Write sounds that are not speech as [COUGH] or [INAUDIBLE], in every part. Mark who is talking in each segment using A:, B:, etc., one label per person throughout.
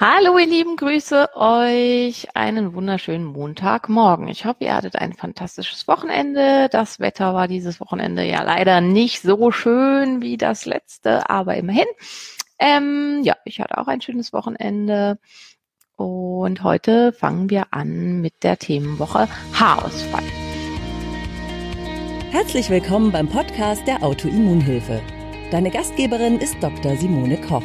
A: Hallo ihr Lieben, grüße euch. Einen wunderschönen Montagmorgen. Ich hoffe, ihr hattet ein fantastisches Wochenende. Das Wetter war dieses Wochenende ja leider nicht so schön wie das letzte, aber immerhin. Ähm, ja, ich hatte auch ein schönes Wochenende. Und heute fangen wir an mit der Themenwoche Haarausfall.
B: Herzlich willkommen beim Podcast der Autoimmunhilfe. Deine Gastgeberin ist Dr. Simone Koch.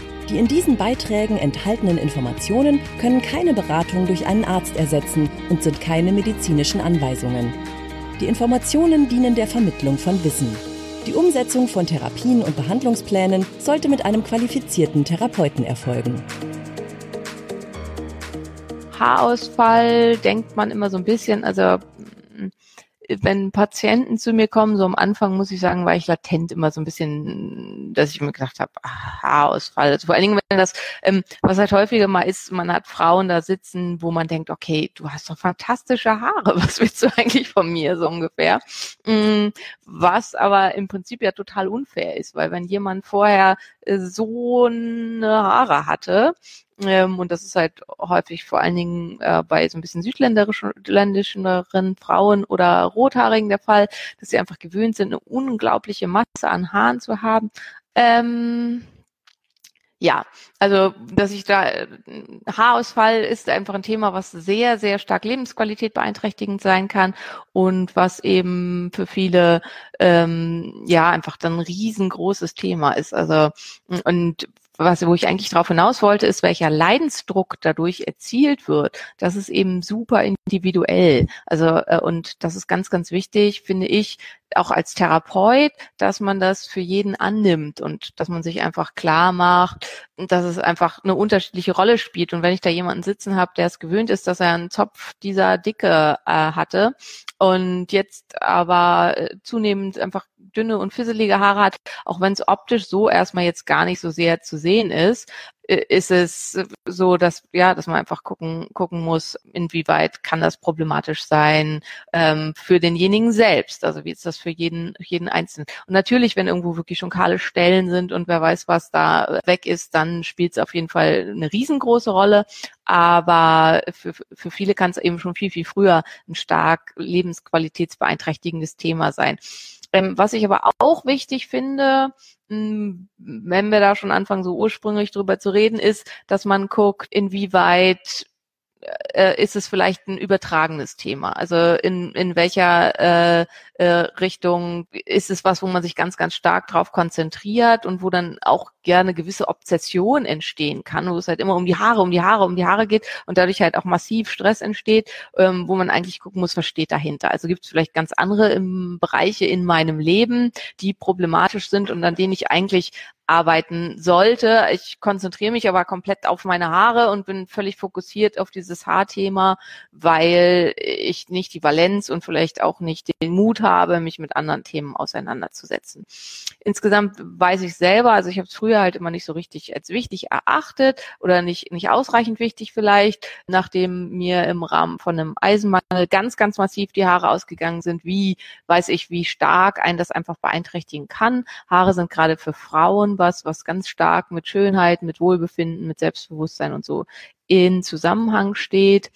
B: Die in diesen Beiträgen enthaltenen Informationen können keine Beratung durch einen Arzt ersetzen und sind keine medizinischen Anweisungen. Die Informationen dienen der Vermittlung von Wissen. Die Umsetzung von Therapien und Behandlungsplänen sollte mit einem qualifizierten Therapeuten erfolgen.
A: Haarausfall denkt man immer so ein bisschen, also wenn Patienten zu mir kommen, so am Anfang muss ich sagen, war ich latent immer so ein bisschen, dass ich mir gedacht habe, Haarausfall. Also vor allen Dingen, wenn das, ähm, was halt häufiger mal ist, man hat Frauen da sitzen, wo man denkt, okay, du hast doch fantastische Haare, [LAUGHS] was willst du eigentlich von mir, so ungefähr. Mhm, was aber im Prinzip ja total unfair ist, weil wenn jemand vorher äh, so eine Haare hatte, ähm, und das ist halt häufig vor allen Dingen äh, bei so ein bisschen südländischeren Frauen oder Rothaarigen der Fall, dass sie einfach gewöhnt sind, eine unglaubliche Masse an Haaren zu haben. Ähm, ja, also dass ich da äh, Haarausfall ist einfach ein Thema, was sehr, sehr stark Lebensqualität beeinträchtigend sein kann und was eben für viele ähm, ja einfach dann ein riesengroßes Thema ist. Also und was, wo ich eigentlich darauf hinaus wollte, ist, welcher Leidensdruck dadurch erzielt wird. Das ist eben super individuell. Also, äh, und das ist ganz, ganz wichtig, finde ich, auch als Therapeut, dass man das für jeden annimmt und dass man sich einfach klar macht, dass es einfach eine unterschiedliche Rolle spielt. Und wenn ich da jemanden sitzen habe, der es gewöhnt ist, dass er einen Zopf dieser Dicke äh, hatte und jetzt aber äh, zunehmend einfach dünne und fisselige Haare hat, auch wenn es optisch so erstmal jetzt gar nicht so sehr zu sehen ist, ist es so, dass ja, dass man einfach gucken gucken muss, inwieweit kann das problematisch sein ähm, für denjenigen selbst. Also wie ist das für jeden jeden Einzelnen? Und natürlich, wenn irgendwo wirklich schon kahle Stellen sind und wer weiß, was da weg ist, dann spielt es auf jeden Fall eine riesengroße Rolle. Aber für, für viele kann es eben schon viel viel früher ein stark lebensqualitätsbeeinträchtigendes Thema sein. Ähm, was ich aber auch wichtig finde, hm, wenn wir da schon anfangen, so ursprünglich drüber zu reden, ist, dass man guckt, inwieweit äh, ist es vielleicht ein übertragenes Thema? Also in, in welcher äh, äh, Richtung ist es was, wo man sich ganz, ganz stark drauf konzentriert und wo dann auch gerne gewisse Obsession entstehen kann, wo es halt immer um die Haare, um die Haare, um die Haare geht und dadurch halt auch massiv Stress entsteht, ähm, wo man eigentlich gucken muss, was steht dahinter. Also gibt es vielleicht ganz andere im Bereiche in meinem Leben, die problematisch sind und an denen ich eigentlich arbeiten sollte. Ich konzentriere mich aber komplett auf meine Haare und bin völlig fokussiert auf dieses Haarthema, weil ich nicht die Valenz und vielleicht auch nicht den Mut habe, mich mit anderen Themen auseinanderzusetzen. Insgesamt weiß ich selber, also ich habe es früher halt immer nicht so richtig als wichtig erachtet oder nicht, nicht ausreichend wichtig vielleicht, nachdem mir im Rahmen von einem Eisenmangel ganz, ganz massiv die Haare ausgegangen sind, wie weiß ich, wie stark einen das einfach beeinträchtigen kann. Haare sind gerade für Frauen was, was ganz stark mit Schönheit, mit Wohlbefinden, mit Selbstbewusstsein und so in Zusammenhang steht.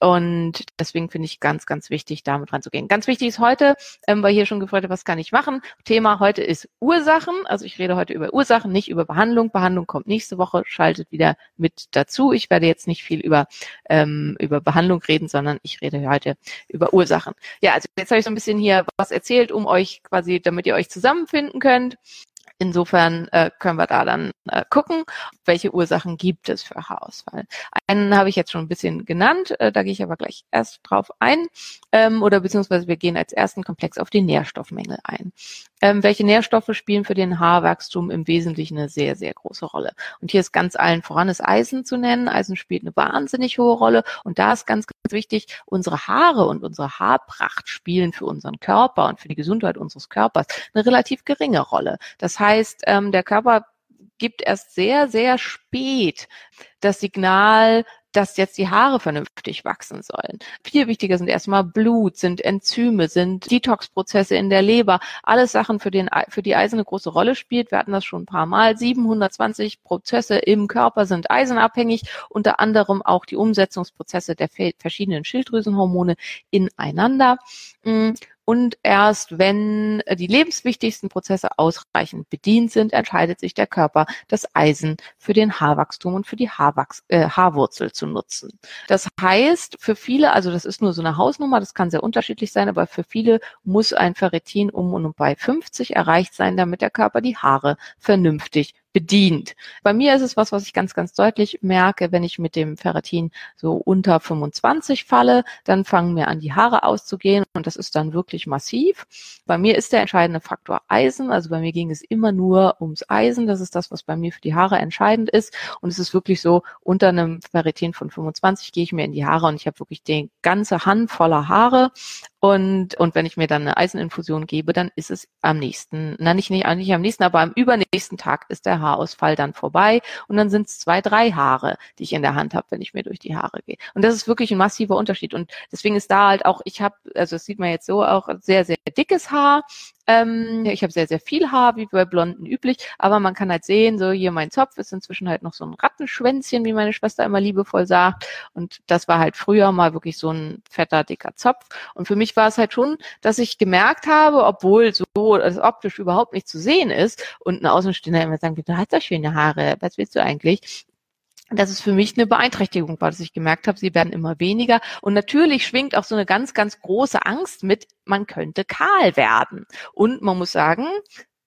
A: Und deswegen finde ich ganz, ganz wichtig, damit ranzugehen. Ganz wichtig ist heute, ähm, weil hier schon gefragt hat, was kann ich machen? Thema heute ist Ursachen. Also ich rede heute über Ursachen, nicht über Behandlung. Behandlung kommt nächste Woche, schaltet wieder mit dazu. Ich werde jetzt nicht viel über, ähm, über Behandlung reden, sondern ich rede heute über Ursachen. Ja, also jetzt habe ich so ein bisschen hier was erzählt, um euch quasi, damit ihr euch zusammenfinden könnt. Insofern äh, können wir da dann äh, gucken, welche Ursachen gibt es für Haarausfall. Einen habe ich jetzt schon ein bisschen genannt, äh, da gehe ich aber gleich erst drauf ein. Ähm, oder beziehungsweise wir gehen als ersten Komplex auf die Nährstoffmängel ein. Ähm, welche Nährstoffe spielen für den Haarwachstum im Wesentlichen eine sehr, sehr große Rolle? Und hier ist ganz allen voran das Eisen zu nennen. Eisen spielt eine wahnsinnig hohe Rolle und da ist ganz, wichtig, unsere Haare und unsere Haarpracht spielen für unseren Körper und für die Gesundheit unseres Körpers eine relativ geringe Rolle. Das heißt, ähm, der Körper gibt erst sehr, sehr spät das Signal, dass jetzt die Haare vernünftig wachsen sollen. Viel wichtiger sind erstmal Blut, sind Enzyme, sind Detox-Prozesse in der Leber. Alles Sachen, für, den, für die Eisen eine große Rolle spielt. Wir hatten das schon ein paar Mal. 720 Prozesse im Körper sind eisenabhängig, unter anderem auch die Umsetzungsprozesse der verschiedenen Schilddrüsenhormone ineinander. Und erst wenn die lebenswichtigsten Prozesse ausreichend bedient sind, entscheidet sich der Körper, das Eisen für den Haarwachstum und für die Haarwachs äh, Haarwurzel zu nutzen. Das heißt, für viele, also das ist nur so eine Hausnummer, das kann sehr unterschiedlich sein, aber für viele muss ein Ferritin um und bei 50 erreicht sein, damit der Körper die Haare vernünftig bedient. Bei mir ist es was, was ich ganz, ganz deutlich merke, wenn ich mit dem Ferritin so unter 25 falle, dann fangen mir an, die Haare auszugehen und das ist dann wirklich massiv. Bei mir ist der entscheidende Faktor Eisen, also bei mir ging es immer nur ums Eisen, das ist das, was bei mir für die Haare entscheidend ist und es ist wirklich so, unter einem Ferritin von 25 gehe ich mir in die Haare und ich habe wirklich die ganze Hand voller Haare und, und wenn ich mir dann eine Eiseninfusion gebe, dann ist es am nächsten, na nicht, nicht, nicht am nächsten, aber am übernächsten Tag ist der Haarausfall dann vorbei und dann sind es zwei, drei Haare, die ich in der Hand habe, wenn ich mir durch die Haare gehe. Und das ist wirklich ein massiver Unterschied. Und deswegen ist da halt auch, ich habe, also das sieht man jetzt so auch, sehr, sehr dickes Haar, ähm, ich habe sehr, sehr viel Haar, wie bei Blonden üblich, aber man kann halt sehen, so hier mein Zopf ist inzwischen halt noch so ein Rattenschwänzchen, wie meine Schwester immer liebevoll sagt. Und das war halt früher mal wirklich so ein fetter, dicker Zopf. Und für mich war es halt schon, dass ich gemerkt habe, obwohl so das optisch überhaupt nicht zu sehen ist und ein Außenstehender immer sagen, du hast doch schöne Haare, was willst du eigentlich? Dass es für mich eine Beeinträchtigung war, dass ich gemerkt habe, sie werden immer weniger. Und natürlich schwingt auch so eine ganz, ganz große Angst mit, man könnte kahl werden. Und man muss sagen,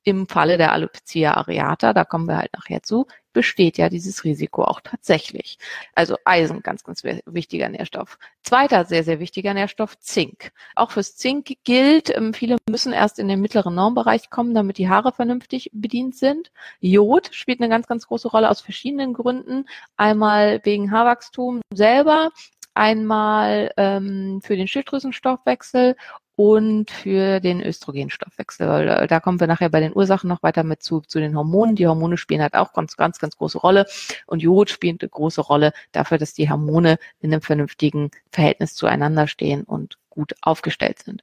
A: im Falle der Alopecia areata, da kommen wir halt nachher zu, besteht ja dieses Risiko auch tatsächlich. Also Eisen, ganz, ganz wichtiger Nährstoff. Zweiter sehr, sehr wichtiger Nährstoff, Zink. Auch fürs Zink gilt, ähm, viele müssen erst in den mittleren Normbereich kommen, damit die Haare vernünftig bedient sind. Jod spielt eine ganz, ganz große Rolle aus verschiedenen Gründen. Einmal wegen Haarwachstum selber, einmal ähm, für den Schilddrüsenstoffwechsel und für den Östrogenstoffwechsel. Da kommen wir nachher bei den Ursachen noch weiter mit zu, zu den Hormonen. Die Hormone spielen halt auch ganz, ganz, ganz große Rolle. Und Jod spielt eine große Rolle dafür, dass die Hormone in einem vernünftigen Verhältnis zueinander stehen und gut aufgestellt sind.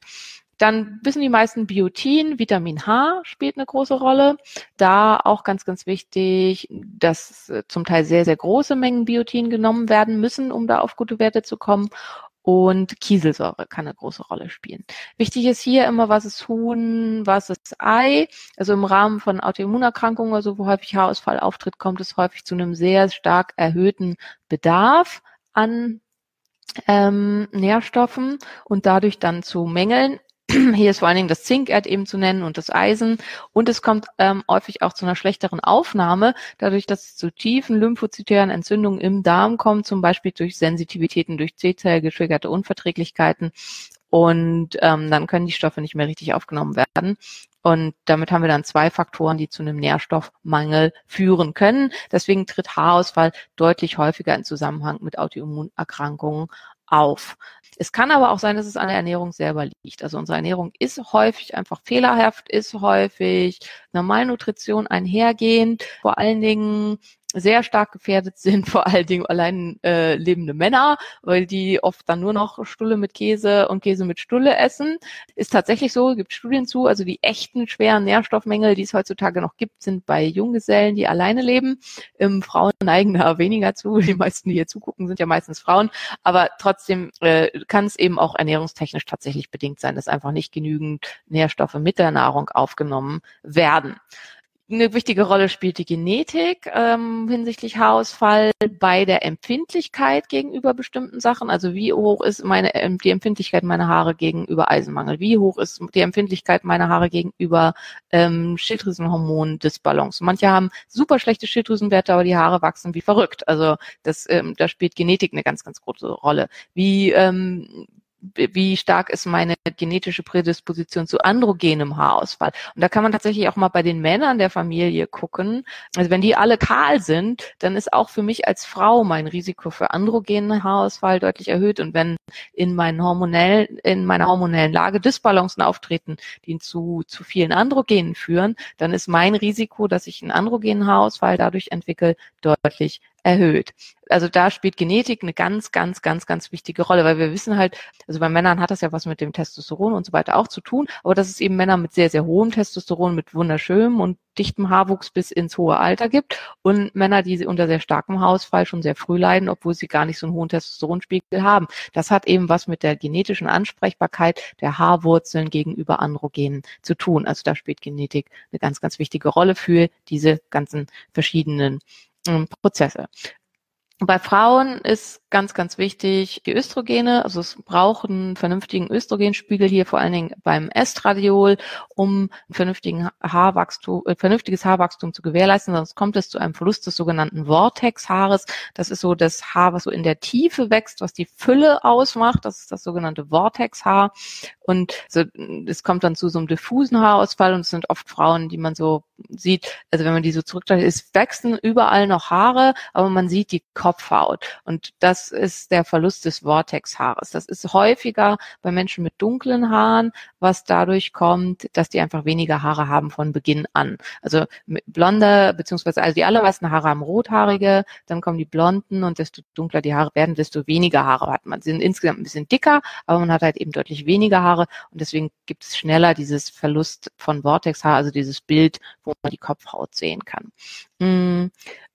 A: Dann wissen die meisten Biotin, Vitamin H spielt eine große Rolle. Da auch ganz, ganz wichtig, dass zum Teil sehr, sehr große Mengen Biotin genommen werden müssen, um da auf gute Werte zu kommen und Kieselsäure kann eine große Rolle spielen. Wichtig ist hier immer, was ist Huhn, was ist Ei. Also im Rahmen von Autoimmunerkrankungen, also wo häufig Haarausfall auftritt, kommt es häufig zu einem sehr stark erhöhten Bedarf an ähm, Nährstoffen und dadurch dann zu Mängeln [CLEARS THROAT] hier ist vor allen Dingen das Zinkerd eben zu nennen und das Eisen. Und es kommt ähm, häufig auch zu einer schlechteren Aufnahme, dadurch, dass es zu tiefen lymphozytären Entzündungen im Darm kommt, zum Beispiel durch Sensitivitäten, durch C-Zell getriggerte Unverträglichkeiten. Und ähm, dann können die Stoffe nicht mehr richtig aufgenommen werden. Und damit haben wir dann zwei Faktoren, die zu einem Nährstoffmangel führen können. Deswegen tritt Haarausfall deutlich häufiger in Zusammenhang mit Autoimmunerkrankungen auf. Es kann aber auch sein, dass es an der Ernährung selber liegt. Also unsere Ernährung ist häufig einfach fehlerhaft, ist häufig Normalnutrition einhergehend. Vor allen Dingen sehr stark gefährdet sind, vor allen Dingen allein äh, lebende Männer, weil die oft dann nur noch Stulle mit Käse und Käse mit Stulle essen. Ist tatsächlich so, gibt Studien zu. Also die echten schweren Nährstoffmängel, die es heutzutage noch gibt, sind bei Junggesellen, die alleine leben. Ähm, Frauen neigen da weniger zu. Die meisten, die hier zugucken, sind ja meistens Frauen. Aber trotzdem äh, kann es eben auch ernährungstechnisch tatsächlich bedingt sein, dass einfach nicht genügend Nährstoffe mit der Nahrung aufgenommen werden. Eine wichtige Rolle spielt die Genetik ähm, hinsichtlich Haarausfall bei der Empfindlichkeit gegenüber bestimmten Sachen. Also wie hoch ist meine ähm, die Empfindlichkeit meiner Haare gegenüber Eisenmangel? Wie hoch ist die Empfindlichkeit meiner Haare gegenüber ähm, Schilddrüsenhormon-Disbalance? Manche haben super schlechte Schilddrüsenwerte, aber die Haare wachsen wie verrückt. Also das, ähm, da spielt Genetik eine ganz, ganz große Rolle. Wie ähm, wie stark ist meine genetische Prädisposition zu androgenem Haarausfall. Und da kann man tatsächlich auch mal bei den Männern der Familie gucken. Also wenn die alle kahl sind, dann ist auch für mich als Frau mein Risiko für androgenen Haarausfall deutlich erhöht. Und wenn in meinen hormonellen, in meiner hormonellen Lage Dysbalancen auftreten, die zu, zu vielen Androgenen führen, dann ist mein Risiko, dass ich einen androgenen Haarausfall dadurch entwickle, deutlich erhöht. Also da spielt Genetik eine ganz, ganz, ganz, ganz wichtige Rolle, weil wir wissen halt, also bei Männern hat das ja was mit dem Testosteron und so weiter auch zu tun, aber dass es eben Männer mit sehr, sehr hohem Testosteron, mit wunderschönem und dichtem Haarwuchs bis ins hohe Alter gibt und Männer, die unter sehr starkem Haarausfall schon sehr früh leiden, obwohl sie gar nicht so einen hohen Testosteronspiegel haben. Das hat eben was mit der genetischen Ansprechbarkeit der Haarwurzeln gegenüber Androgenen zu tun. Also da spielt Genetik eine ganz, ganz wichtige Rolle für diese ganzen verschiedenen Prozesse. Bei Frauen ist ganz, ganz wichtig die Östrogene. Also es braucht einen vernünftigen Östrogenspiegel hier, vor allen Dingen beim Estradiol, um vernünftigen Haarwachstum, äh, vernünftiges Haarwachstum zu gewährleisten. Sonst kommt es zu einem Verlust des sogenannten Vortex-Haares. Das ist so das Haar, was so in der Tiefe wächst, was die Fülle ausmacht. Das ist das sogenannte Vortex-Haar. Und so, es kommt dann zu so einem diffusen Haarausfall und es sind oft Frauen, die man so sieht, also wenn man die so zurücktreibt, es wachsen überall noch Haare, aber man sieht die Kopfhaut. Und das ist der Verlust des Vortexhaares. Das ist häufiger bei Menschen mit dunklen Haaren, was dadurch kommt, dass die einfach weniger Haare haben von Beginn an. Also blonde, beziehungsweise also die allermeisten Haare haben rothaarige, dann kommen die blonden und desto dunkler die Haare werden, desto weniger Haare hat man. Sie sind insgesamt ein bisschen dicker, aber man hat halt eben deutlich weniger Haare und deswegen gibt es schneller dieses Verlust von Vortexhaar, also dieses Bild, wo man die Kopfhaut sehen kann.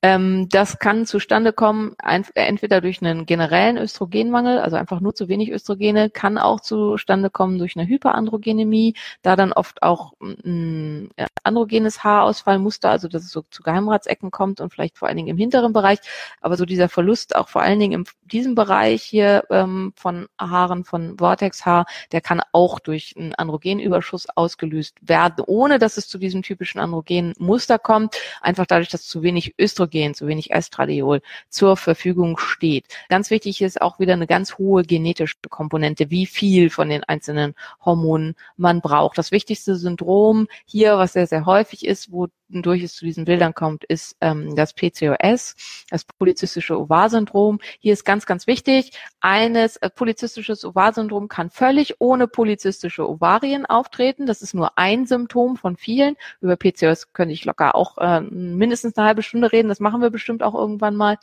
A: Ähm, das kann zustande kommen, entweder durch einen generellen Östrogenmangel, also einfach nur zu wenig Östrogene, kann auch zustande kommen durch eine Hyperandrogenemie, da dann oft auch ein androgenes Haarausfallmuster, also dass es so zu Geheimratsecken kommt und vielleicht vor allen Dingen im hinteren Bereich, aber so dieser Verlust auch vor allen Dingen in diesem Bereich hier ähm, von Haaren, von Vortexhaar, der kann auch durch einen Androgenüberschuss ausgelöst werden, ohne dass es zu diesem typischen Androgenmuster kommt, einfach dadurch, dass zu wenig Östrogen, zu wenig Estradiol zur Verfügung steht. Ganz wichtig ist auch wieder eine ganz hohe genetische Komponente, wie viel von den einzelnen Hormonen man braucht. Das wichtigste Syndrom hier, was sehr, sehr häufig ist, wodurch es zu diesen Bildern kommt, ist ähm, das PCOS, das polyzystische Ovarsyndrom. Hier ist ganz, ganz wichtig, eines äh, polyzystisches Ovarsyndrom kann völlig ohne polyzystische Ovarien auftreten. Das ist nur ein Symptom von vielen. Über PCOS könnte ich locker auch äh, mindestens mindestens eine halbe Stunde reden. Das machen wir bestimmt auch irgendwann mal.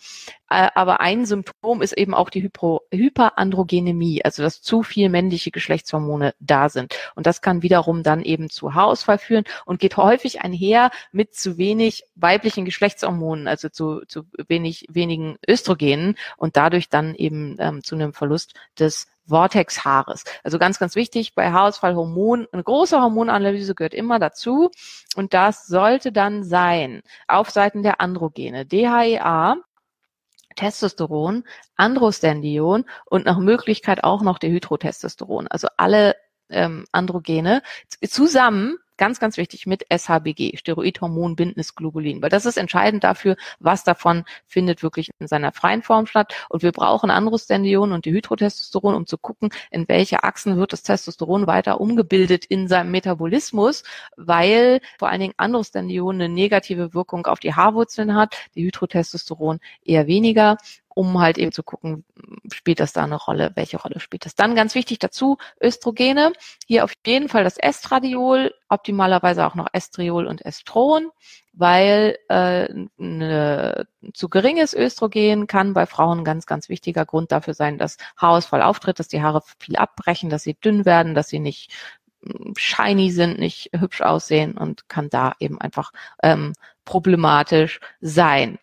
A: Äh, aber ein Symptom ist eben auch die Hypo Hyperandrogenemie, also dass zu viel männliche Geschlechtshormone da sind. Und das kann wiederum dann eben zu Haarausfall führen und geht häufig einher mit zu wenig weiblichen Geschlechtshormonen, also zu, zu wenig, wenigen Östrogenen und dadurch dann eben ähm, zu einem Verlust des Vortex-Haares. Also ganz, ganz wichtig bei Haarausfall Hormon, eine große Hormonanalyse gehört immer dazu. Und das sollte dann sein auf Seiten der Androgene. DHEA, Testosteron, Androstendion und nach Möglichkeit auch noch der Hydrotestosteron. Also alle ähm, Androgene zusammen ganz, ganz wichtig mit SHBG, Steroidhormon bindendes Globulin, weil das ist entscheidend dafür, was davon findet wirklich in seiner freien Form statt. Und wir brauchen Androstendion und Dihydrotestosteron, um zu gucken, in welche Achsen wird das Testosteron weiter umgebildet in seinem Metabolismus, weil vor allen Dingen Androstendion eine negative Wirkung auf die Haarwurzeln hat, Dihydrotestosteron eher weniger um halt eben zu gucken, spielt das da eine Rolle, welche Rolle spielt das. Dann ganz wichtig dazu, Östrogene, hier auf jeden Fall das Estradiol, optimalerweise auch noch Estriol und Estron, weil äh, eine, zu geringes Östrogen kann bei Frauen ein ganz, ganz wichtiger Grund dafür sein, dass Haarausfall auftritt, dass die Haare viel abbrechen, dass sie dünn werden, dass sie nicht shiny sind, nicht hübsch aussehen und kann da eben einfach ähm, problematisch sein.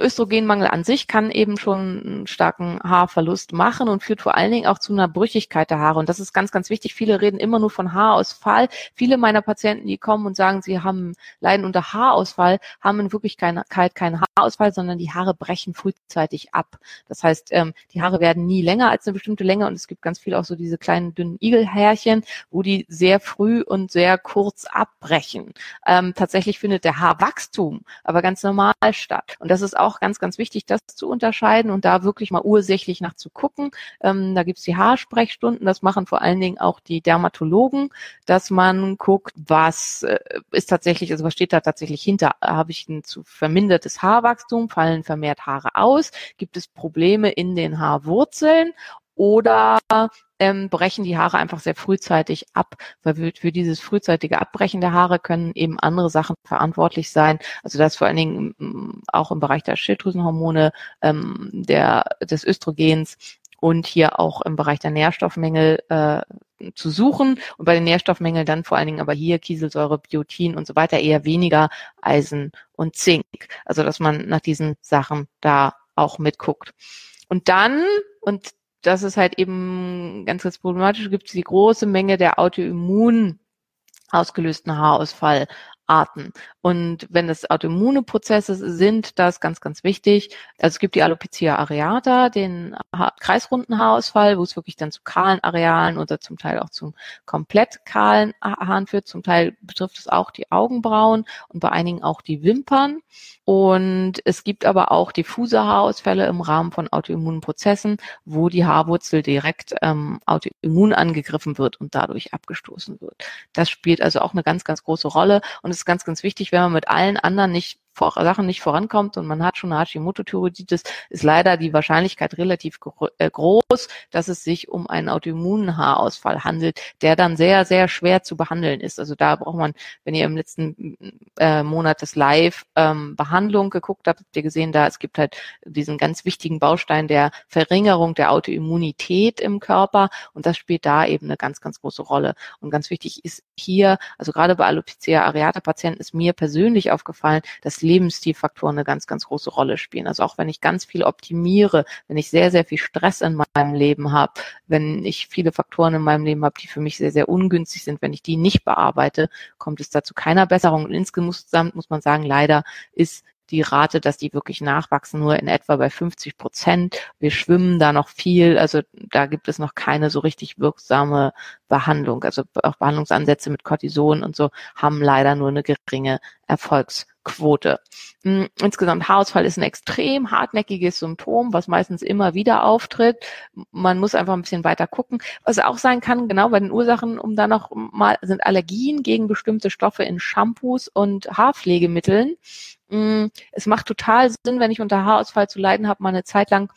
A: Östrogenmangel an sich kann eben schon einen starken Haarverlust machen und führt vor allen Dingen auch zu einer Brüchigkeit der Haare. Und das ist ganz, ganz wichtig. Viele reden immer nur von Haarausfall. Viele meiner Patienten, die kommen und sagen, sie haben leiden unter Haarausfall, haben in Wirklichkeit keinen Haarausfall, sondern die Haare brechen frühzeitig ab. Das heißt, ähm, die Haare werden nie länger als eine bestimmte Länge und es gibt ganz viel auch so diese kleinen dünnen Igelhärchen, wo die sehr früh und sehr kurz abbrechen. Ähm, tatsächlich findet der Haarwachstum aber ganz normal statt. Und das ist ist auch ganz, ganz wichtig, das zu unterscheiden und da wirklich mal ursächlich nach zu gucken. Ähm, da gibt's die Haarsprechstunden, das machen vor allen Dingen auch die Dermatologen, dass man guckt, was äh, ist tatsächlich, also was steht da tatsächlich hinter? Habe ich ein zu vermindertes Haarwachstum? Fallen vermehrt Haare aus? Gibt es Probleme in den Haarwurzeln? Oder ähm, brechen die Haare einfach sehr frühzeitig ab, weil für, für dieses frühzeitige Abbrechen der Haare können eben andere Sachen verantwortlich sein. Also das vor allen Dingen mm, auch im Bereich der Schilddrüsenhormone, ähm, der, des Östrogens und hier auch im Bereich der Nährstoffmängel äh, zu suchen und bei den Nährstoffmängeln dann vor allen Dingen aber hier Kieselsäure, Biotin und so weiter eher weniger Eisen und Zink. Also dass man nach diesen Sachen da auch mitguckt. Und dann, und das ist halt eben ganz, ganz problematisch, gibt es die große Menge der Autoimmun ausgelösten Haarausfall Arten. Und wenn es autoimmune Prozesse sind, das ganz, ganz wichtig. Also es gibt die Alopecia areata, den kreisrunden Haarausfall, wo es wirklich dann zu kahlen Arealen oder zum Teil auch zu komplett kahlen Haaren führt. Zum Teil betrifft es auch die Augenbrauen und bei einigen auch die Wimpern. Und es gibt aber auch diffuse Haarausfälle im Rahmen von autoimmunen Prozessen, wo die Haarwurzel direkt ähm, autoimmun angegriffen wird und dadurch abgestoßen wird. Das spielt also auch eine ganz, ganz große Rolle. Und es ist ganz, ganz wichtig, wenn man mit allen anderen nicht vor, Sachen nicht vorankommt und man hat schon eine Hashimoto-Thyreoiditis, ist leider die Wahrscheinlichkeit relativ gro äh, groß, dass es sich um einen autoimmunen Haarausfall handelt, der dann sehr, sehr schwer zu behandeln ist. Also da braucht man, wenn ihr im letzten äh, Monat des Live-Behandlung ähm, geguckt habt, habt ihr gesehen, da es gibt halt diesen ganz wichtigen Baustein der Verringerung der Autoimmunität im Körper und das spielt da eben eine ganz, ganz große Rolle. Und ganz wichtig ist hier, also gerade bei Alopecia areata Patienten ist mir persönlich aufgefallen, dass Lebensstilfaktoren eine ganz, ganz große Rolle spielen. Also auch wenn ich ganz viel optimiere, wenn ich sehr, sehr viel Stress in meinem Leben habe, wenn ich viele Faktoren in meinem Leben habe, die für mich sehr, sehr ungünstig sind, wenn ich die nicht bearbeite, kommt es dazu keiner Besserung. Und insgesamt muss man sagen, leider ist die Rate, dass die wirklich nachwachsen, nur in etwa bei 50 Prozent. Wir schwimmen da noch viel, also da gibt es noch keine so richtig wirksame Behandlung. Also auch Behandlungsansätze mit Cortison und so haben leider nur eine geringe Erfolgsquote. Hm, insgesamt Haarausfall ist ein extrem hartnäckiges Symptom, was meistens immer wieder auftritt. Man muss einfach ein bisschen weiter gucken. Was auch sein kann, genau bei den Ursachen, um da noch mal, sind Allergien gegen bestimmte Stoffe in Shampoos und Haarpflegemitteln. Mm, es macht total Sinn, wenn ich unter Haarausfall zu leiden habe, mal eine Zeit lang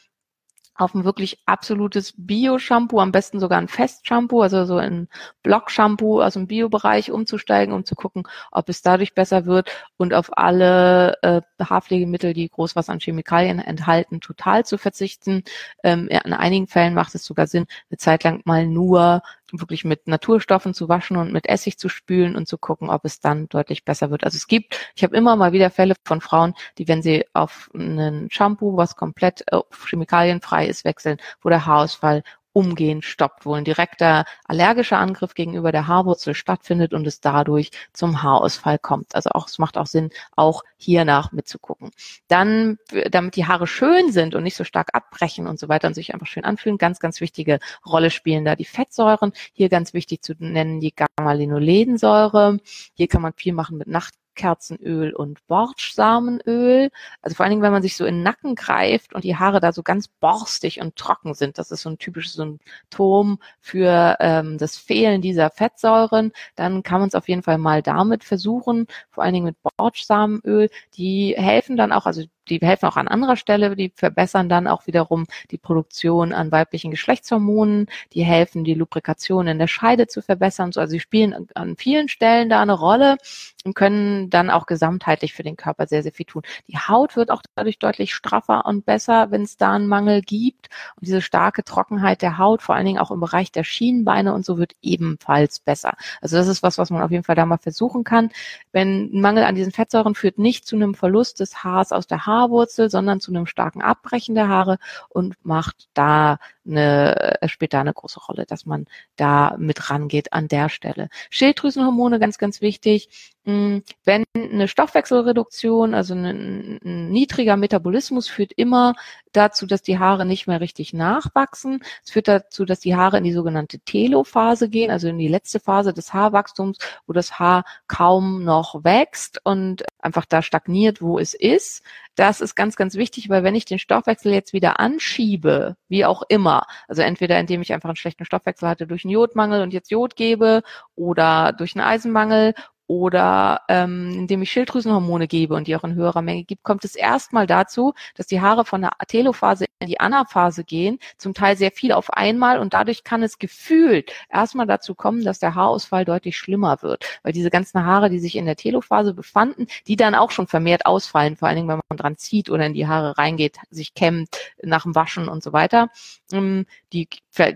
A: auf ein wirklich absolutes Bio-Shampoo, am besten sogar ein Fest-Shampoo, also so ein Block-Shampoo aus dem Bio-Bereich umzusteigen, um zu gucken, ob es dadurch besser wird und auf alle äh, Haarpflegemittel, die groß was an Chemikalien enthalten, total zu verzichten. Ähm, in einigen Fällen macht es sogar Sinn, eine Zeit lang mal nur wirklich mit Naturstoffen zu waschen und mit Essig zu spülen und zu gucken, ob es dann deutlich besser wird. Also es gibt, ich habe immer mal wieder Fälle von Frauen, die, wenn sie auf einen Shampoo, was komplett äh, chemikalienfrei ist, wechseln, wo der Haarausfall umgehend stoppt, wo ein direkter allergischer Angriff gegenüber der Haarwurzel stattfindet und es dadurch zum Haarausfall kommt. Also auch, es macht auch Sinn, auch hier nach mitzugucken. Dann, damit die Haare schön sind und nicht so stark abbrechen und so weiter und sich einfach schön anfühlen, ganz, ganz wichtige Rolle spielen da die Fettsäuren. Hier ganz wichtig zu nennen die Gamma-Linolensäure. Hier kann man viel machen mit Nacht Kerzenöl und Bordsamenöl. Also vor allen Dingen, wenn man sich so in den Nacken greift und die Haare da so ganz borstig und trocken sind. Das ist so ein typisches Symptom für ähm, das Fehlen dieser Fettsäuren. Dann kann man es auf jeden Fall mal damit versuchen, vor allen Dingen mit Bordsamenöl. Die helfen dann auch, also die helfen auch an anderer Stelle, die verbessern dann auch wiederum die Produktion an weiblichen Geschlechtshormonen, die helfen, die Lubrikation in der Scheide zu verbessern. Also sie spielen an vielen Stellen da eine Rolle und können dann auch gesamtheitlich für den Körper sehr, sehr viel tun. Die Haut wird auch dadurch deutlich straffer und besser, wenn es da einen Mangel gibt. Und diese starke Trockenheit der Haut, vor allen Dingen auch im Bereich der Schienenbeine und so, wird ebenfalls besser. Also das ist was, was man auf jeden Fall da mal versuchen kann. Wenn ein Mangel an diesen Fettsäuren führt nicht zu einem Verlust des Haars aus der Haarwurzel, sondern zu einem starken Abbrechen der Haare und macht da eine, äh, spielt da eine große Rolle, dass man da mit rangeht an der Stelle. Schilddrüsenhormone, ganz, ganz wichtig. Hm, wenn eine Stoffwechselreduktion, also ein, ein niedriger Metabolismus führt immer dazu, dass die Haare nicht mehr richtig nachwachsen. Es führt dazu, dass die Haare in die sogenannte Telophase gehen, also in die letzte Phase des Haarwachstums, wo das Haar kaum noch wächst und einfach da stagniert, wo es ist. Das ist ganz, ganz wichtig, weil wenn ich den Stoffwechsel jetzt wieder anschiebe, wie auch immer, also entweder indem ich einfach einen schlechten Stoffwechsel hatte durch einen Jodmangel und jetzt Jod gebe oder durch einen Eisenmangel oder ähm, indem ich Schilddrüsenhormone gebe und die auch in höherer Menge gibt, kommt es erstmal dazu, dass die Haare von der Telophase in die Anaphase gehen, zum Teil sehr viel auf einmal und dadurch kann es gefühlt erstmal dazu kommen, dass der Haarausfall deutlich schlimmer wird, weil diese ganzen Haare, die sich in der Telophase befanden, die dann auch schon vermehrt ausfallen, vor allen Dingen, wenn man dran zieht oder in die Haare reingeht, sich kämmt nach dem Waschen und so weiter, ähm, die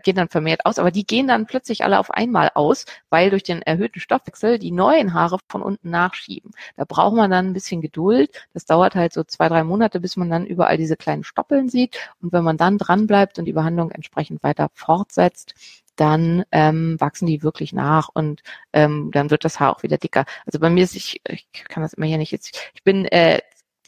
A: gehen dann vermehrt aus, aber die gehen dann plötzlich alle auf einmal aus, weil durch den erhöhten Stoffwechsel die neuen Haare von unten nachschieben. Da braucht man dann ein bisschen Geduld. Das dauert halt so zwei, drei Monate, bis man dann überall diese kleinen Stoppeln sieht. Und wenn man dann dran bleibt und die Behandlung entsprechend weiter fortsetzt, dann ähm, wachsen die wirklich nach und ähm, dann wird das Haar auch wieder dicker. Also bei mir ist ich, ich kann das immer hier nicht jetzt, ich bin äh,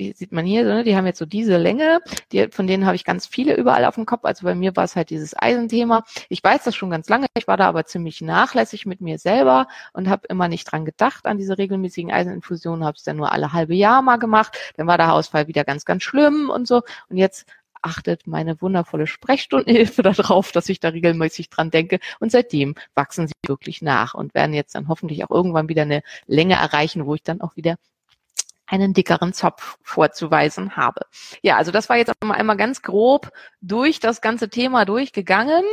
A: die sieht man hier, ne? die haben jetzt so diese Länge, die, von denen habe ich ganz viele überall auf dem Kopf. Also bei mir war es halt dieses Eisenthema. Ich weiß das schon ganz lange, ich war da aber ziemlich nachlässig mit mir selber und habe immer nicht dran gedacht an diese regelmäßigen Eiseninfusionen, habe es dann nur alle halbe Jahr mal gemacht. Dann war der Haarausfall wieder ganz, ganz schlimm und so. Und jetzt achtet meine wundervolle Sprechstundenhilfe [LAUGHS] darauf, dass ich da regelmäßig dran denke. Und seitdem wachsen sie wirklich nach und werden jetzt dann hoffentlich auch irgendwann wieder eine Länge erreichen, wo ich dann auch wieder einen dickeren Zopf vorzuweisen habe. Ja, also das war jetzt einmal ganz grob durch das ganze Thema durchgegangen.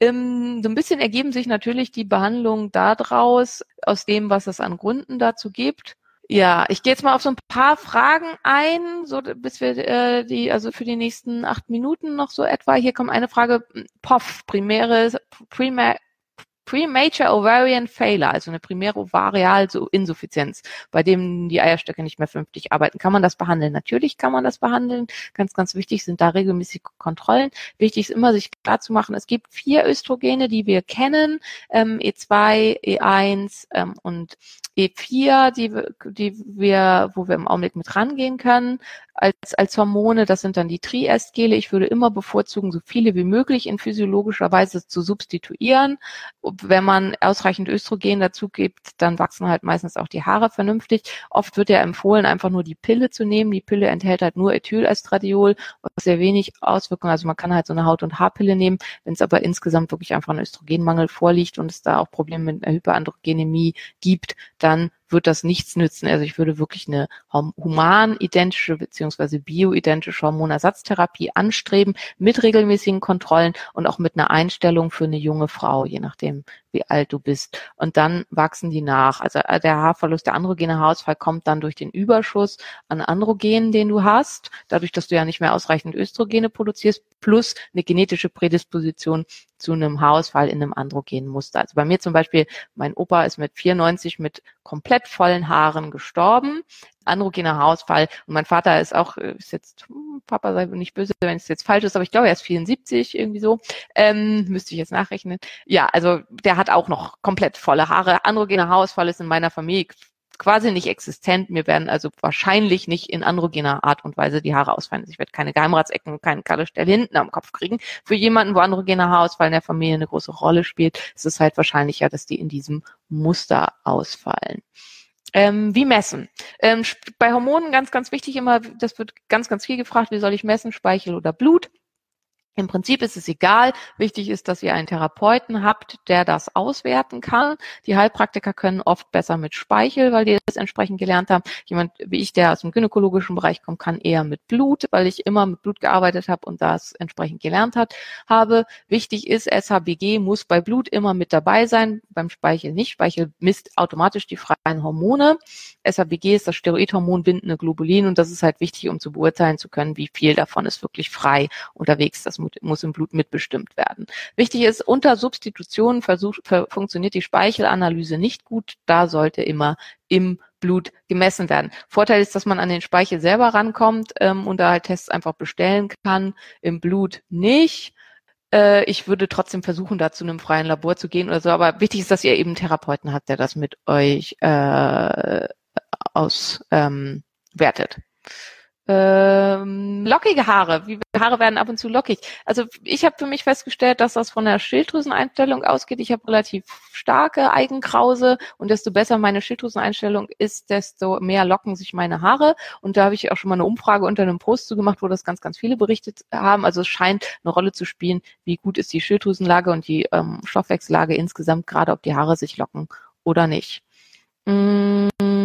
A: Ähm, so ein bisschen ergeben sich natürlich die Behandlungen daraus, aus dem, was es an Gründen dazu gibt. Ja, ich gehe jetzt mal auf so ein paar Fragen ein, so bis wir äh, die, also für die nächsten acht Minuten noch so etwa. Hier kommt eine Frage, POF, primäre, primär, Premature Ovarian Failure, also eine primäre Ovarialinsuffizienz, bei dem die Eierstöcke nicht mehr vernünftig arbeiten. Kann man das behandeln? Natürlich kann man das behandeln. Ganz, ganz wichtig sind da regelmäßige Kontrollen. Wichtig ist immer, sich klar zu machen, es gibt vier Östrogene, die wir kennen, ähm, E2, E1 ähm, und E4, die, die wir, wo wir im Augenblick mit rangehen können als, als Hormone. Das sind dann die Triestgele. Ich würde immer bevorzugen, so viele wie möglich in physiologischer Weise zu substituieren. Wenn man ausreichend Östrogen dazu gibt, dann wachsen halt meistens auch die Haare vernünftig. Oft wird ja empfohlen, einfach nur die Pille zu nehmen. Die Pille enthält halt nur Ethylestradiol, was sehr wenig Auswirkungen. Also man kann halt so eine Haut- und Haarpille nehmen. Wenn es aber insgesamt wirklich einfach ein Östrogenmangel vorliegt und es da auch Probleme mit einer Hyperandrogenämie gibt, dann wird das nichts nützen. Also ich würde wirklich eine human-identische beziehungsweise bioidentische Hormonersatztherapie anstreben mit regelmäßigen Kontrollen und auch mit einer Einstellung für eine junge Frau, je nachdem, wie alt du bist. Und dann wachsen die nach. Also äh, der Haarverlust, der androgene Haarausfall kommt dann durch den Überschuss an Androgenen, den du hast, dadurch, dass du ja nicht mehr ausreichend Östrogene produzierst, plus eine genetische Prädisposition zu einem Haarausfall in einem androgenen Muster. Also bei mir zum Beispiel, mein Opa ist mit 94 mit komplett vollen Haaren gestorben, androgener Haarausfall und mein Vater ist auch, äh, ist jetzt, hm, Papa sei nicht böse, wenn es jetzt falsch ist, aber ich glaube, er ist 74, irgendwie so, ähm, müsste ich jetzt nachrechnen. Ja, also der hat auch noch komplett volle Haare. Androgener Haarausfall ist in meiner Familie quasi nicht existent. Mir werden also wahrscheinlich nicht in androgener Art und Weise die Haare ausfallen. Also ich werde keine Geheimratsecken und keine kalle Stelle hinten am Kopf kriegen. Für jemanden, wo androgener Haarausfall in der Familie eine große Rolle spielt, ist es halt wahrscheinlicher, dass die in diesem Muster ausfallen. Ähm, wie messen? Ähm, bei Hormonen ganz, ganz wichtig immer, das wird ganz, ganz viel gefragt, wie soll ich messen, Speichel oder Blut? Im Prinzip ist es egal. Wichtig ist, dass ihr einen Therapeuten habt, der das auswerten kann. Die Heilpraktiker können oft besser mit Speichel, weil die das entsprechend gelernt haben. Jemand wie ich, der aus dem gynäkologischen Bereich kommt, kann eher mit Blut, weil ich immer mit Blut gearbeitet habe und das entsprechend gelernt hat, habe. Wichtig ist, SHBG muss bei Blut immer mit dabei sein, beim Speichel nicht. Speichel misst automatisch die freien Hormone. SHBG ist das Steroidhormon bindende Globulin und das ist halt wichtig, um zu beurteilen zu können, wie viel davon ist wirklich frei unterwegs. Das muss im Blut mitbestimmt werden. Wichtig ist, unter Substitution versucht, funktioniert die Speichelanalyse nicht gut. Da sollte immer im Blut gemessen werden. Vorteil ist, dass man an den Speichel selber rankommt ähm, und da halt Tests einfach bestellen kann, im Blut nicht. Äh, ich würde trotzdem versuchen, da zu einem freien Labor zu gehen oder so. Aber wichtig ist, dass ihr eben einen Therapeuten habt, der das mit euch äh, auswertet. Ähm. Ähm, lockige Haare. Wie Haare werden ab und zu lockig. Also ich habe für mich festgestellt, dass das von der Schilddrüseneinstellung ausgeht. Ich habe relativ starke Eigenkrause und desto besser meine Schilddrüseneinstellung ist, desto mehr locken sich meine Haare. Und da habe ich auch schon mal eine Umfrage unter einem Post zu gemacht, wo das ganz, ganz viele berichtet haben. Also es scheint eine Rolle zu spielen, wie gut ist die Schilddrüsenlage und die ähm, Stoffwechsellage insgesamt, gerade ob die Haare sich locken oder nicht. Mmh.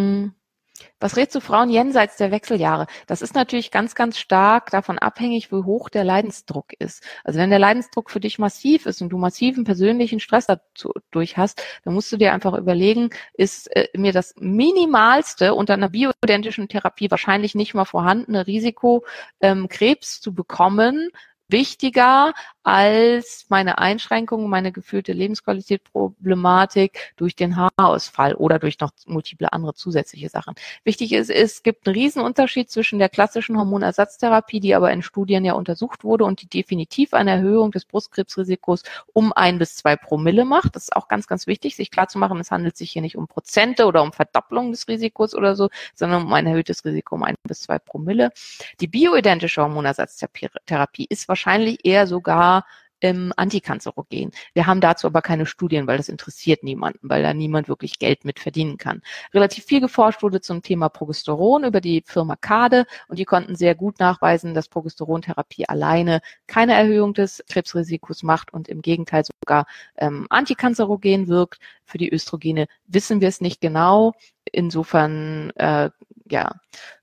A: Was rätst du Frauen jenseits der Wechseljahre? Das ist natürlich ganz, ganz stark davon abhängig, wie hoch der Leidensdruck ist. Also wenn der Leidensdruck für dich massiv ist und du massiven persönlichen Stress dadurch hast, dann musst du dir einfach überlegen, ist äh, mir das minimalste unter einer bioidentischen Therapie wahrscheinlich nicht mal vorhandene Risiko, ähm, Krebs zu bekommen, wichtiger als meine Einschränkungen, meine gefühlte Lebensqualität, Problematik durch den Haarausfall oder durch noch multiple andere zusätzliche Sachen. Wichtig ist, es gibt einen Riesenunterschied zwischen der klassischen Hormonersatztherapie, die aber in Studien ja untersucht wurde und die definitiv eine Erhöhung des Brustkrebsrisikos um ein bis zwei Promille macht. Das ist auch ganz, ganz wichtig, sich klarzumachen, es handelt sich hier nicht um Prozente oder um Verdopplung des Risikos oder so, sondern um ein erhöhtes Risiko um ein bis zwei Promille. Die bioidentische Hormonersatztherapie ist wahrscheinlich eher sogar ähm, antikanzerogen. Wir haben dazu aber keine Studien, weil das interessiert niemanden, weil da niemand wirklich Geld mit verdienen kann. Relativ viel geforscht wurde zum Thema Progesteron über die Firma Kade und die konnten sehr gut nachweisen, dass Progesterontherapie alleine keine Erhöhung des Krebsrisikos macht und im Gegenteil sogar ähm, antikanzerogen wirkt. Für die Östrogene wissen wir es nicht genau. Insofern, äh, ja,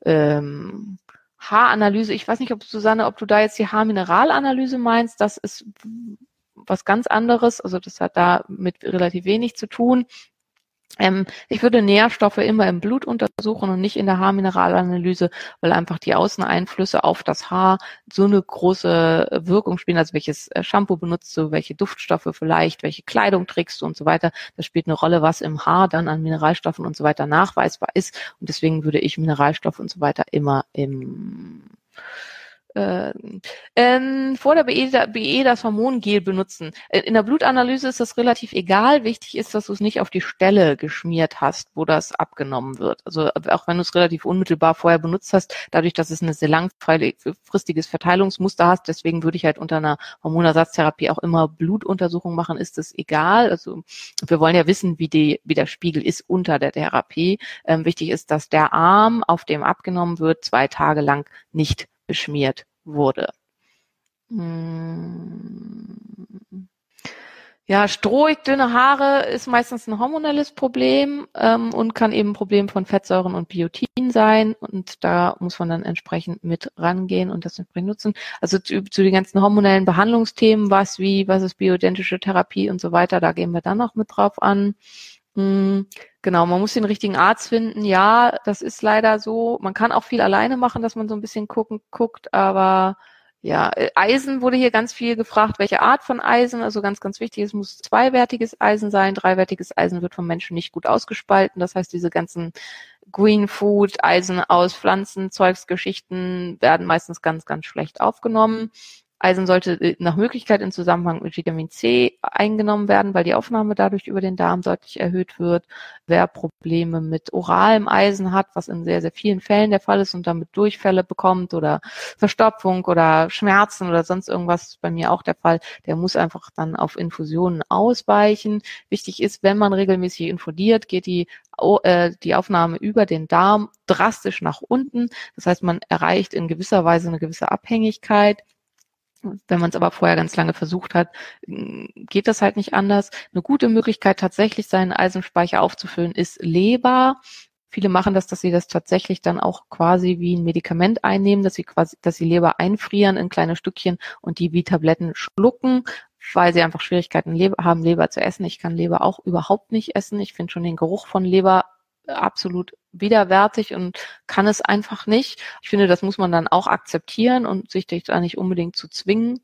A: ähm, Haaranalyse, ich weiß nicht, ob Susanne, ob du da jetzt die Haarmineralanalyse meinst, das ist was ganz anderes, also das hat da mit relativ wenig zu tun. Ähm, ich würde Nährstoffe immer im Blut untersuchen und nicht in der Haarmineralanalyse, weil einfach die Außeneinflüsse auf das Haar so eine große Wirkung spielen. Also welches äh, Shampoo benutzt du, welche Duftstoffe vielleicht, welche Kleidung trägst du und so weiter. Das spielt eine Rolle, was im Haar dann an Mineralstoffen und so weiter nachweisbar ist. Und deswegen würde ich Mineralstoffe und so weiter immer im äh, ähm, vor der BE, BE das Hormongel benutzen. Äh, in der Blutanalyse ist das relativ egal. Wichtig ist, dass du es nicht auf die Stelle geschmiert hast, wo das abgenommen wird. Also auch wenn du es relativ unmittelbar vorher benutzt hast, dadurch, dass es ein sehr langfristiges Verteilungsmuster hast, deswegen würde ich halt unter einer Hormonersatztherapie auch immer Blutuntersuchung machen, ist es egal. Also wir wollen ja wissen, wie, die, wie der Spiegel ist unter der Therapie. Ähm, wichtig ist, dass der Arm, auf dem abgenommen wird, zwei Tage lang nicht beschmiert wurde. Hm. Ja, strohig dünne Haare ist meistens ein hormonelles Problem ähm, und kann eben ein Problem von Fettsäuren und Biotin sein. Und da muss man dann entsprechend mit rangehen und das entsprechend nutzen. Also zu, zu den ganzen hormonellen Behandlungsthemen, was wie, was ist bioidentische Therapie und so weiter, da gehen wir dann noch mit drauf an. Genau, man muss den richtigen Arzt finden. Ja, das ist leider so. Man kann auch viel alleine machen, dass man so ein bisschen gucken, guckt, aber ja, äh, Eisen wurde hier ganz viel gefragt, welche Art von Eisen, also ganz, ganz wichtig, es muss zweiwertiges Eisen sein. Dreiwertiges Eisen wird vom Menschen nicht gut ausgespalten. Das heißt, diese ganzen Green Food, Eisen aus Pflanzenzeugsgeschichten werden meistens ganz, ganz schlecht aufgenommen. Eisen sollte äh, nach Möglichkeit in Zusammenhang mit Vitamin C eingenommen werden, weil die Aufnahme dadurch über den Darm deutlich erhöht wird. Wer Probleme mit oralem Eisen hat, was in sehr, sehr vielen Fällen der Fall ist und damit Durchfälle bekommt oder Verstopfung oder Schmerzen oder sonst irgendwas, bei mir auch der Fall, der muss einfach dann auf Infusionen ausweichen. Wichtig ist, wenn man regelmäßig infundiert, geht die äh, die Aufnahme über den Darm drastisch nach unten. Das heißt, man erreicht in gewisser Weise eine gewisse Abhängigkeit wenn man es aber vorher ganz lange versucht hat, geht das halt nicht anders. Eine gute Möglichkeit, tatsächlich seinen Eisenspeicher aufzufüllen, ist Leber. Viele machen das, dass sie das tatsächlich dann auch quasi wie ein Medikament einnehmen, dass sie quasi, dass sie Leber einfrieren in kleine Stückchen und die wie Tabletten schlucken, weil sie einfach Schwierigkeiten haben, Leber zu essen. Ich kann Leber auch überhaupt nicht essen. Ich finde schon den Geruch von Leber absolut widerwärtig und kann es einfach nicht. Ich finde, das muss man dann auch akzeptieren und sich da nicht unbedingt zu zwingen.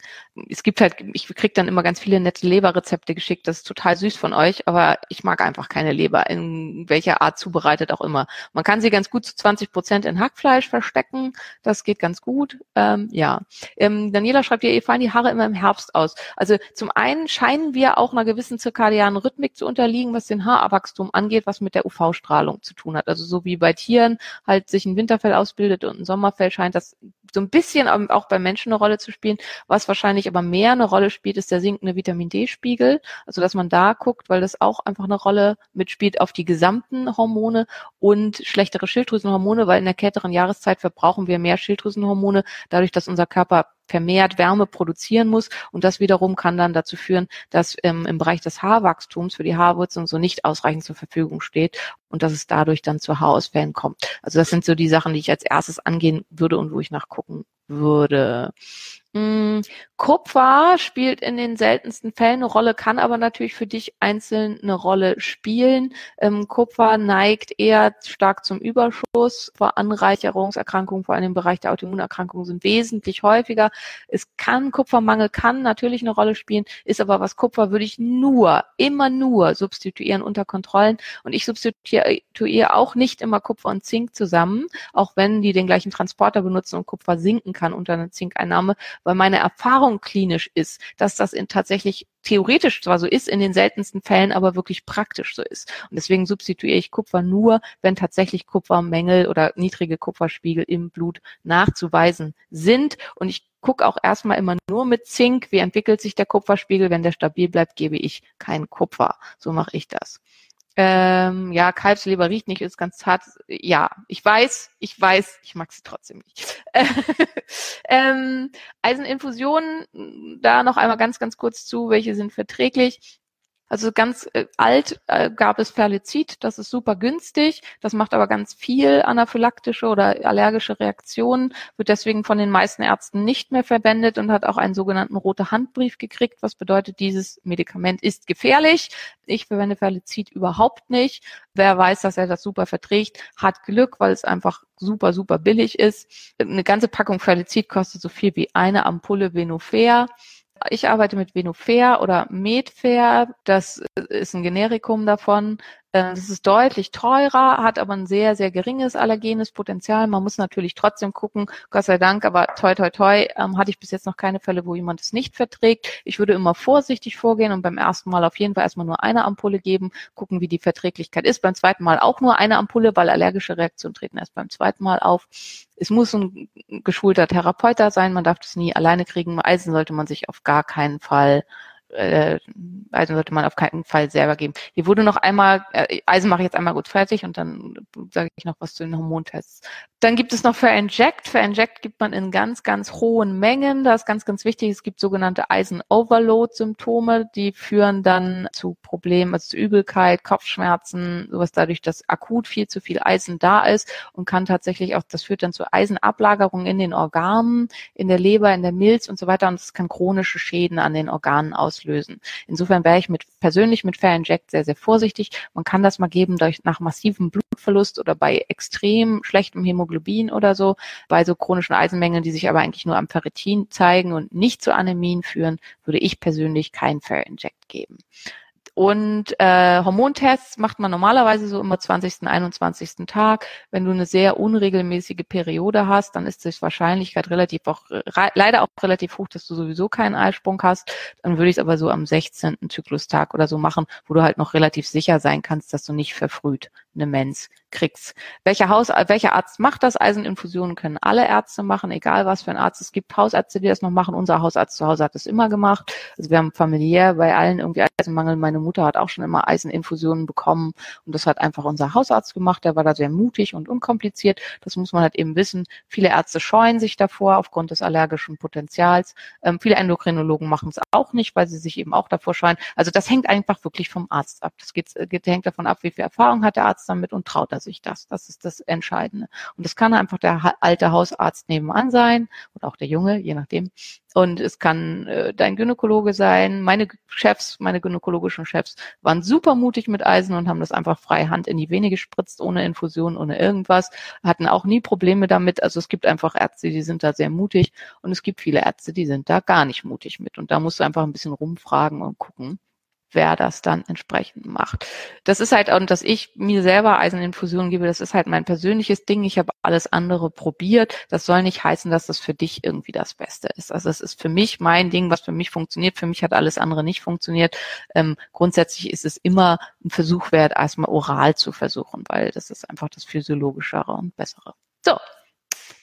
A: Es gibt halt, ich kriege dann immer ganz viele nette Leberrezepte geschickt, das ist total süß von euch, aber ich mag einfach keine Leber, in welcher Art zubereitet auch immer. Man kann sie ganz gut zu 20 Prozent in Hackfleisch verstecken, das geht ganz gut. Ähm, ja, ähm, Daniela schreibt ja, ihr fallen die Haare immer im Herbst aus. Also zum einen scheinen wir auch einer gewissen zirkadianen Rhythmik zu unterliegen, was den Haarwachstum angeht, was mit der UV-Strahlung zu tun hat. Also so wie bei Tieren halt sich ein Winterfell ausbildet und ein Sommerfell scheint das so ein bisschen auch bei Menschen eine Rolle zu spielen. Was wahrscheinlich aber mehr eine Rolle spielt, ist der sinkende Vitamin D-Spiegel. Also dass man da guckt, weil das auch einfach eine Rolle mitspielt auf die gesamten Hormone und schlechtere Schilddrüsenhormone, weil in der kälteren Jahreszeit verbrauchen wir mehr Schilddrüsenhormone, dadurch, dass unser Körper vermehrt Wärme produzieren muss. Und das wiederum kann dann dazu führen, dass ähm, im Bereich des Haarwachstums für die Haarwurzeln so nicht ausreichend zur Verfügung steht und dass es dadurch dann zu Haarausfällen kommt. Also das sind so die Sachen, die ich als erstes angehen würde und wo ich nachgucken würde. Hm, Kupfer spielt in den seltensten Fällen eine Rolle, kann aber natürlich für dich einzeln eine Rolle spielen. Ähm, Kupfer neigt eher stark zum Überschuss. Vor Anreicherungserkrankungen, vor allem im Bereich der Autoimmunerkrankungen, sind wesentlich häufiger. Es kann, Kupfermangel kann natürlich eine Rolle spielen, ist aber was Kupfer würde ich nur, immer nur substituieren unter Kontrollen. Und ich substituiere auch nicht immer Kupfer und Zink zusammen, auch wenn die den gleichen Transporter benutzen und Kupfer sinken kann unter einer Zinkeinnahme, weil meine Erfahrung klinisch ist, dass das in tatsächlich theoretisch zwar so ist, in den seltensten Fällen aber wirklich praktisch so ist. Und deswegen substituiere ich Kupfer nur, wenn tatsächlich Kupfermängel oder niedrige Kupferspiegel im Blut nachzuweisen sind. Und ich gucke auch erstmal immer nur mit Zink, wie entwickelt sich der Kupferspiegel. Wenn der stabil bleibt, gebe ich kein Kupfer. So mache ich das. Ähm, ja, Kalbsleber riecht nicht, ist ganz zart. Ja, ich weiß, ich weiß, ich mag sie trotzdem nicht. [LAUGHS] ähm, Eiseninfusionen, da noch einmal ganz, ganz kurz zu, welche sind verträglich. Also ganz äh, alt äh, gab es Ferlizid, das ist super günstig, das macht aber ganz viel anaphylaktische oder allergische Reaktionen, wird deswegen von den meisten Ärzten nicht mehr verwendet und hat auch einen sogenannten rote Handbrief gekriegt, was bedeutet, dieses Medikament ist gefährlich. Ich verwende Ferlizid überhaupt nicht. Wer weiß, dass er das super verträgt, hat Glück, weil es einfach super, super billig ist. Eine ganze Packung Ferlizid kostet so viel wie eine Ampulle Venofer. Ich arbeite mit Venofer oder Medfer. Das ist ein Generikum davon. Das ähm, ist deutlich teurer, hat aber ein sehr, sehr geringes allergenes Potenzial. Man muss natürlich trotzdem gucken, Gott sei Dank, aber toi, toi, toi, ähm, hatte ich bis jetzt noch keine Fälle, wo jemand es nicht verträgt. Ich würde immer vorsichtig vorgehen und beim ersten Mal auf jeden Fall erstmal nur eine Ampulle geben, gucken, wie die Verträglichkeit ist. Beim zweiten Mal auch nur eine Ampulle, weil allergische Reaktionen treten erst beim zweiten Mal auf. Es muss ein geschulter Therapeut da sein, man darf das nie alleine kriegen. Eisen sollte man sich auf gar keinen Fall äh, Eisen sollte man auf keinen Fall selber geben. Hier wurde noch einmal, äh, Eisen mache ich jetzt einmal gut fertig und dann sage ich noch was zu den Hormontests. Dann gibt es noch für Inject. Für Inject gibt man in ganz, ganz hohen Mengen. Das ist ganz, ganz wichtig. Es gibt sogenannte Eisen-Overload-Symptome, die führen dann zu Problemen, also zu Übelkeit, Kopfschmerzen, sowas dadurch, dass akut viel zu viel Eisen da ist und kann tatsächlich auch, das führt dann zu Eisenablagerungen in den Organen, in der Leber, in der Milz und so weiter und es kann chronische Schäden an den Organen auslösen. Insofern wäre ich mit, persönlich mit Fair Inject sehr, sehr vorsichtig. Man kann das mal geben durch, nach massivem Blutverlust oder bei extrem schlechtem Hämoglobin oder so, bei so chronischen Eisenmängeln, die sich aber eigentlich nur am Ferritin zeigen und nicht zu Anämien führen, würde ich persönlich kein Fair Inject geben. Und äh, Hormontests macht man normalerweise so immer 20., 21. Tag. Wenn du eine sehr unregelmäßige Periode hast, dann ist die Wahrscheinlichkeit relativ auch leider auch relativ hoch, dass du sowieso keinen Eisprung hast. Dann würde ich es aber so am 16. Zyklustag oder so machen, wo du halt noch relativ sicher sein kannst, dass du nicht verfrüht eine Mens kriegst. Welcher Haus, welcher Arzt macht das? Eiseninfusionen können alle Ärzte machen, egal was für ein Arzt. Es gibt Hausärzte, die das noch machen. Unser Hausarzt zu Hause hat das immer gemacht. Also wir haben familiär bei allen irgendwie Eisenmangel. Meine Mutter hat auch schon immer Eiseninfusionen bekommen und das hat einfach unser Hausarzt gemacht. Der war da sehr mutig und unkompliziert. Das muss man halt eben wissen. Viele Ärzte scheuen sich davor aufgrund des allergischen Potenzials. Ähm, viele Endokrinologen machen es auch nicht, weil sie sich eben auch davor scheuen. Also das hängt einfach wirklich vom Arzt ab. Das geht, geht, hängt davon ab, wie viel Erfahrung hat der Arzt Hausarzt damit und traut er sich das? Das ist das Entscheidende. Und das kann einfach der alte Hausarzt nebenan sein oder auch der Junge, je nachdem. Und es kann äh, dein Gynäkologe sein. Meine Chefs, meine gynäkologischen Chefs waren super mutig mit Eisen und haben das einfach frei Hand in die Vene gespritzt, ohne Infusion, ohne irgendwas. Hatten auch nie Probleme damit. Also es gibt einfach Ärzte, die sind da sehr mutig und es gibt viele Ärzte, die sind da gar nicht mutig mit. Und da musst du einfach ein bisschen rumfragen und gucken wer das dann entsprechend macht. Das ist halt, und dass ich mir selber Eiseninfusionen gebe, das ist halt mein persönliches Ding. Ich habe alles andere probiert. Das soll nicht heißen, dass das für dich irgendwie das Beste ist. Also es ist für mich mein Ding, was für mich funktioniert. Für mich hat alles andere nicht funktioniert. Ähm, grundsätzlich ist es immer ein Versuch wert, erstmal oral zu versuchen, weil das ist einfach das physiologischere und bessere. So,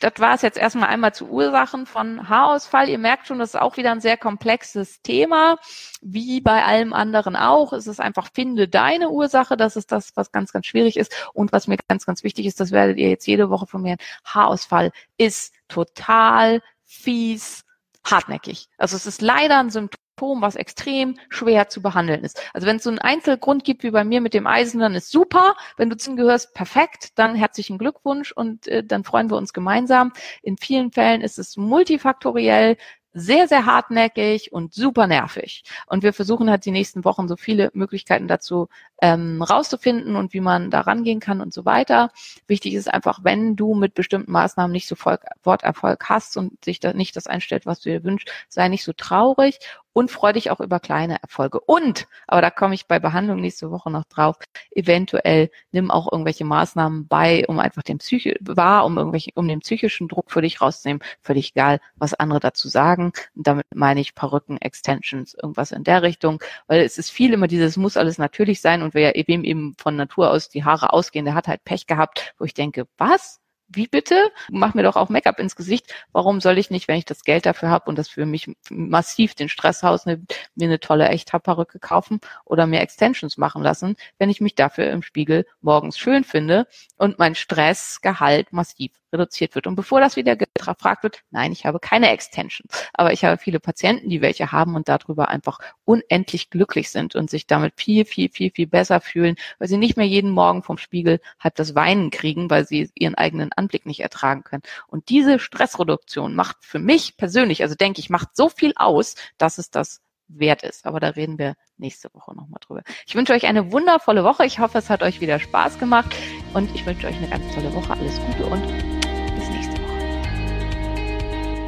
A: das war es jetzt erstmal einmal zu Ursachen von Haarausfall. Ihr merkt schon, das ist auch wieder ein sehr komplexes Thema. Wie bei allem anderen auch. Es ist einfach, finde deine Ursache. Das ist das, was ganz, ganz schwierig ist. Und was mir ganz, ganz wichtig ist, das werdet ihr jetzt jede Woche von mir. Haarausfall ist total fies, hartnäckig. Also es ist leider ein Symptom Symptom, was extrem schwer zu behandeln ist. Also wenn es so einen Einzelgrund gibt wie bei mir mit dem Eisen, dann ist super. Wenn du zu gehörst, perfekt, dann herzlichen Glückwunsch und äh, dann freuen wir uns gemeinsam. In vielen Fällen ist es multifaktoriell sehr, sehr hartnäckig und super nervig. Und wir versuchen halt die nächsten Wochen so viele Möglichkeiten dazu ähm, rauszufinden und wie man da rangehen kann und so weiter. Wichtig ist einfach, wenn du mit bestimmten Maßnahmen nicht sofort Erfolg hast und sich da nicht das einstellt, was du dir wünschst, sei nicht so traurig und freu dich auch über kleine Erfolge. Und, aber da komme ich bei Behandlung nächste Woche noch drauf, eventuell nimm auch irgendwelche Maßnahmen bei, um einfach den Psyche wahr, um irgendwelche, um den psychischen Druck für dich rauszunehmen. Völlig egal, was andere dazu sagen. Und damit meine ich Perücken, Extensions, irgendwas in der Richtung, weil es ist viel immer dieses, muss alles natürlich sein und wer wem eben von Natur aus die Haare ausgehen, der hat halt Pech gehabt, wo ich denke, was? Wie bitte? Mach mir doch auch Make-up ins Gesicht. Warum soll ich nicht, wenn ich das Geld dafür habe und das für mich massiv den Stress rausnimmt, mir eine tolle Echthaarperücke kaufen oder mir Extensions machen lassen, wenn ich mich dafür im Spiegel morgens schön finde und mein Stressgehalt massiv reduziert wird. Und bevor das wieder gefragt wird, nein, ich habe keine Extensions, aber ich habe viele Patienten, die welche haben und darüber einfach unendlich glücklich sind und sich damit viel, viel, viel, viel besser fühlen, weil sie nicht mehr jeden Morgen vom Spiegel halb das Weinen kriegen, weil sie ihren eigenen Anblick nicht ertragen können. Und diese Stressreduktion macht für mich persönlich, also denke ich, macht so viel aus, dass es das wert ist. Aber da reden wir nächste Woche nochmal drüber. Ich wünsche euch eine wundervolle Woche. Ich hoffe, es hat euch wieder Spaß gemacht und ich wünsche euch eine ganz tolle Woche. Alles Gute und.